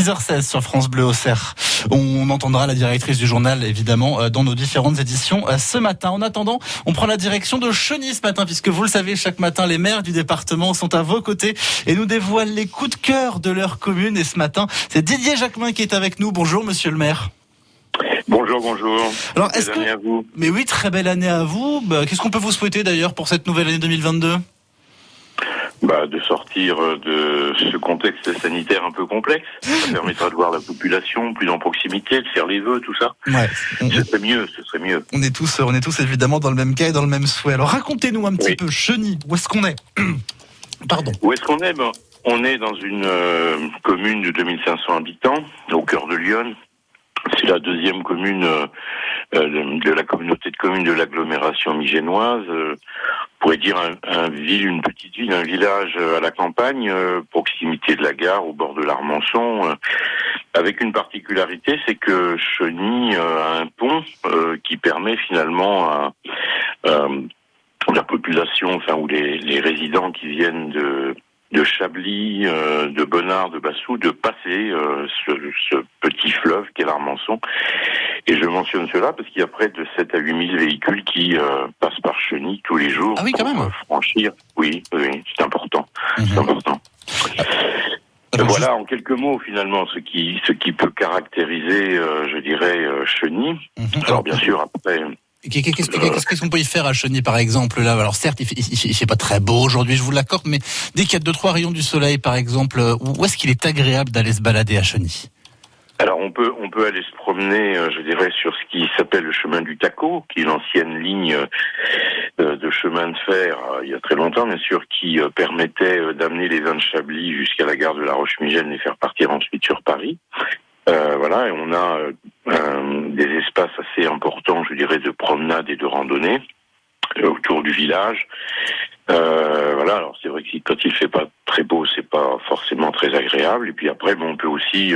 6h16 sur France Bleu au Cerf. On entendra la directrice du journal, évidemment, dans nos différentes éditions ce matin. En attendant, on prend la direction de Cheny ce matin, puisque vous le savez, chaque matin, les maires du département sont à vos côtés et nous dévoilent les coups de cœur de leur commune. Et ce matin, c'est Didier Jacquemin qui est avec nous. Bonjour, monsieur le maire. Bonjour, bonjour. Alors, est-ce que... à vous. Mais oui, très belle année à vous. Bah, qu'est-ce qu'on peut vous souhaiter d'ailleurs pour cette nouvelle année 2022 bah, de sortir de ce contexte sanitaire un peu complexe. Ça permettra de voir la population plus en proximité, de faire les vœux, tout ça. Ouais. Ce serait mieux, ce serait mieux. On est tous, on est tous évidemment dans le même cas et dans le même souhait. Alors racontez-nous un petit peu, Cheny, où est-ce qu'on est, Pardon. Où est-ce qu'on est, ben, On est dans une euh, commune de 2500 habitants, au cœur de Lyon, c'est la deuxième commune euh, euh, de la communauté de communes de l'agglomération migénoise. Euh, on pourrait dire un, ville, une petite ville, un village à la campagne, proximité de la gare, au bord de l'Armançon, avec une particularité, c'est que Cheny a un pont qui permet finalement à la population, enfin ou les, les résidents qui viennent de de Chablis, euh, de Bonnard, de Bassou, de passer euh, ce, ce, petit fleuve qu'est l'Armançon. Et je mentionne cela parce qu'il y a près de 7 à 8 000 véhicules qui euh, passent par Cheny tous les jours ah oui, quand pour même. franchir. Oui, oui, c'est important. C'est mhm. important. voilà, en quelques mots, finalement, ce qui ce qui peut caractériser, je dirais, Cheny. Mhm. Alors, bien sûr, après. Qu'est-ce qu'on peut y faire à Cheny, par exemple là? Alors certes, il fait, fait pas très beau aujourd'hui, je vous l'accorde, mais dès qu'il y a deux trois rayons du soleil, par exemple, où est-ce qu'il est agréable d'aller se balader à Cheny alors on peut on peut aller se promener, euh, je dirais, sur ce qui s'appelle le chemin du Taco, qui est l'ancienne ligne euh, de chemin de fer euh, il y a très longtemps, bien sûr, qui permettait d'amener les vins Chablis jusqu'à la gare de La Roche-Migène et faire partir ensuite sur Paris. Euh, voilà, et on a euh, des espaces assez importants, je dirais, de promenade et de randonnée euh, autour du village. voilà, alors c'est vrai que quand il fait pas très beau, c'est pas forcément très agréable. Et puis après, bon, on peut aussi